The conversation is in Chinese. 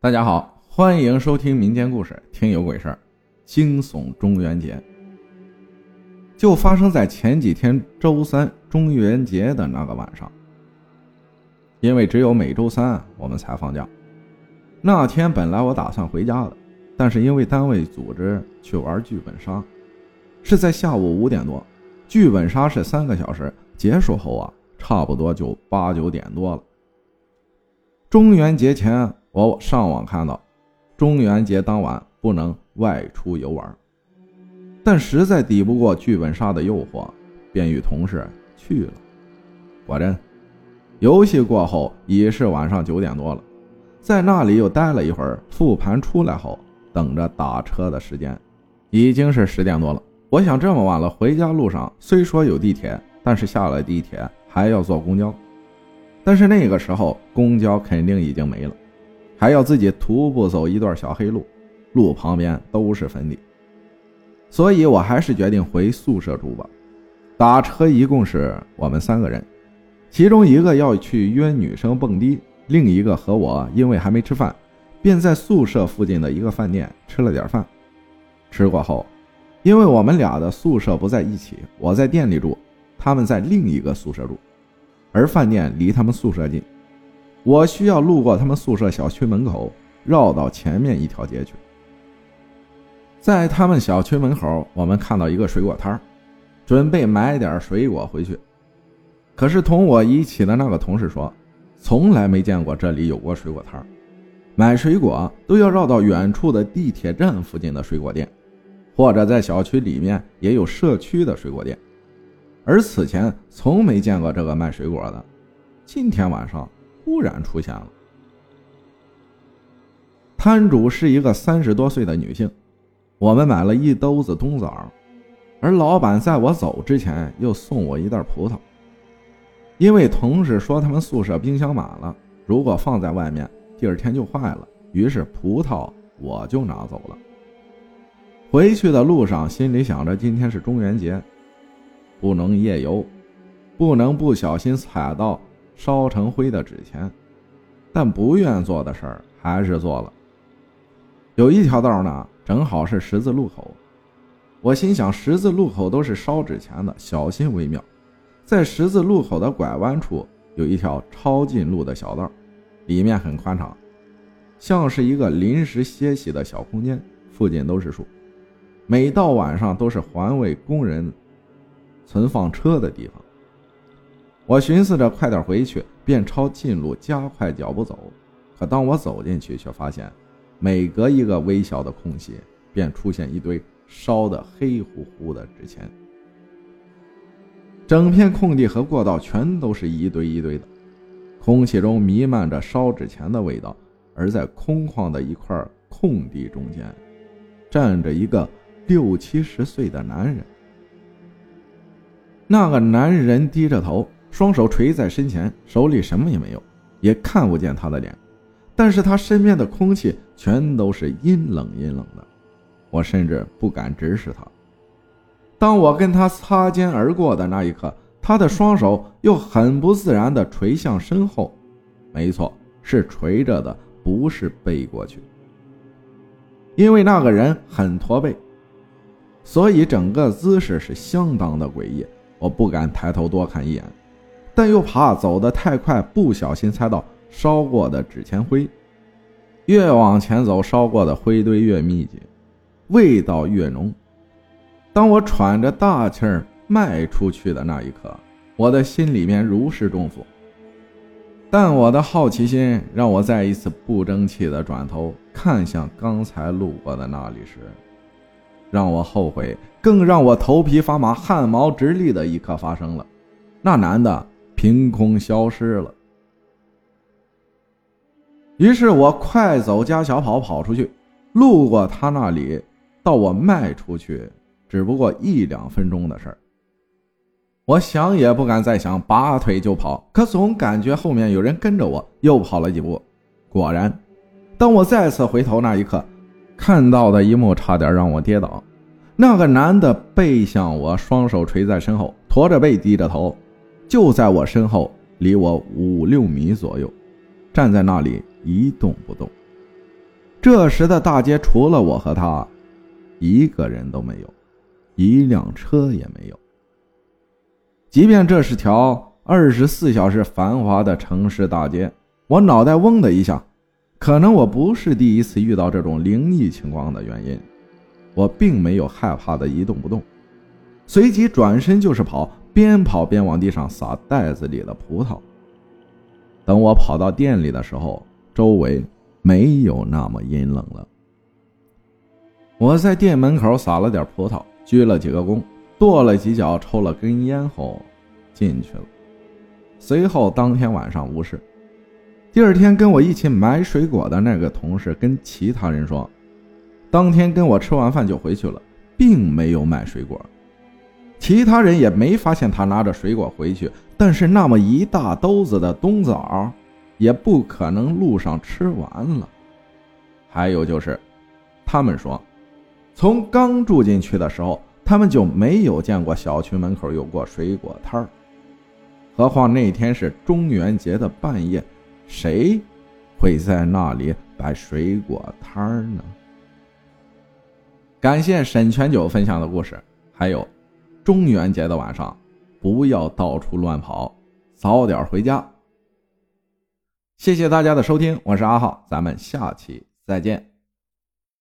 大家好，欢迎收听民间故事《听有鬼事儿》，惊悚中元节，就发生在前几天周三中元节的那个晚上。因为只有每周三我们才放假，那天本来我打算回家的，但是因为单位组织去玩剧本杀，是在下午五点多，剧本杀是三个小时，结束后啊，差不多就八九点多了。中元节前。我上网看到，中元节当晚不能外出游玩，但实在抵不过剧本杀的诱惑，便与同事去了。果真，游戏过后已是晚上九点多了，在那里又待了一会儿，复盘出来后，等着打车的时间，已经是十点多了。我想这么晚了，回家路上虽说有地铁，但是下了地铁还要坐公交，但是那个时候公交肯定已经没了。还要自己徒步走一段小黑路，路旁边都是坟地，所以我还是决定回宿舍住吧。打车一共是我们三个人，其中一个要去约女生蹦迪，另一个和我因为还没吃饭，便在宿舍附近的一个饭店吃了点饭。吃过后，因为我们俩的宿舍不在一起，我在店里住，他们在另一个宿舍住，而饭店离他们宿舍近。我需要路过他们宿舍小区门口，绕到前面一条街去。在他们小区门口，我们看到一个水果摊准备买点水果回去。可是同我一起的那个同事说，从来没见过这里有过水果摊买水果都要绕到远处的地铁站附近的水果店，或者在小区里面也有社区的水果店，而此前从没见过这个卖水果的。今天晚上。突然出现了，摊主是一个三十多岁的女性。我们买了一兜子冬枣，而老板在我走之前又送我一袋葡萄。因为同事说他们宿舍冰箱满了，如果放在外面，第二天就坏了。于是葡萄我就拿走了。回去的路上，心里想着今天是中元节，不能夜游，不能不小心踩到。烧成灰的纸钱，但不愿做的事儿还是做了。有一条道呢，正好是十字路口。我心想，十字路口都是烧纸钱的，小心为妙。在十字路口的拐弯处有一条抄近路的小道，里面很宽敞，像是一个临时歇息的小空间。附近都是树，每到晚上都是环卫工人存放车的地方。我寻思着快点回去，便抄近路加快脚步走。可当我走进去，却发现每隔一个微小的空隙，便出现一堆烧得黑乎乎的纸钱。整片空地和过道全都是一堆一堆的，空气中弥漫着烧纸钱的味道。而在空旷的一块空地中间，站着一个六七十岁的男人。那个男人低着头。双手垂在身前，手里什么也没有，也看不见他的脸，但是他身边的空气全都是阴冷阴冷的，我甚至不敢直视他。当我跟他擦肩而过的那一刻，他的双手又很不自然地垂向身后，没错，是垂着的，不是背过去。因为那个人很驼背，所以整个姿势是相当的诡异，我不敢抬头多看一眼。但又怕走得太快，不小心踩到烧过的纸钱灰。越往前走，烧过的灰堆越密集，味道越浓。当我喘着大气儿迈出去的那一刻，我的心里面如释重负。但我的好奇心让我再一次不争气的转头看向刚才路过的那里时，让我后悔，更让我头皮发麻、汗毛直立的一刻发生了。那男的。凭空消失了。于是我快走加小跑跑出去，路过他那里，到我迈出去，只不过一两分钟的事儿。我想也不敢再想，拔腿就跑，可总感觉后面有人跟着我，又跑了几步。果然，当我再次回头那一刻，看到的一幕差点让我跌倒。那个男的背向我，双手垂在身后，驼着背，低着头。就在我身后，离我五六米左右，站在那里一动不动。这时的大街除了我和他，一个人都没有，一辆车也没有。即便这是条二十四小时繁华的城市大街，我脑袋嗡的一下。可能我不是第一次遇到这种灵异情况的原因，我并没有害怕的一动不动，随即转身就是跑，边跑边往地上撒袋子里的葡萄。等我跑到店里的时候，周围没有那么阴冷了。我在店门口撒了点葡萄，鞠了几个躬，跺了几脚，抽了根烟后进去了。随后当天晚上无事。第二天跟我一起买水果的那个同事跟其他人说，当天跟我吃完饭就回去了，并没有买水果。其他人也没发现他拿着水果回去，但是那么一大兜子的冬枣，也不可能路上吃完了。还有就是，他们说，从刚住进去的时候，他们就没有见过小区门口有过水果摊儿，何况那天是中元节的半夜。谁会在那里摆水果摊儿呢？感谢沈全九分享的故事，还有中元节的晚上不要到处乱跑，早点回家。谢谢大家的收听，我是阿浩，咱们下期再见。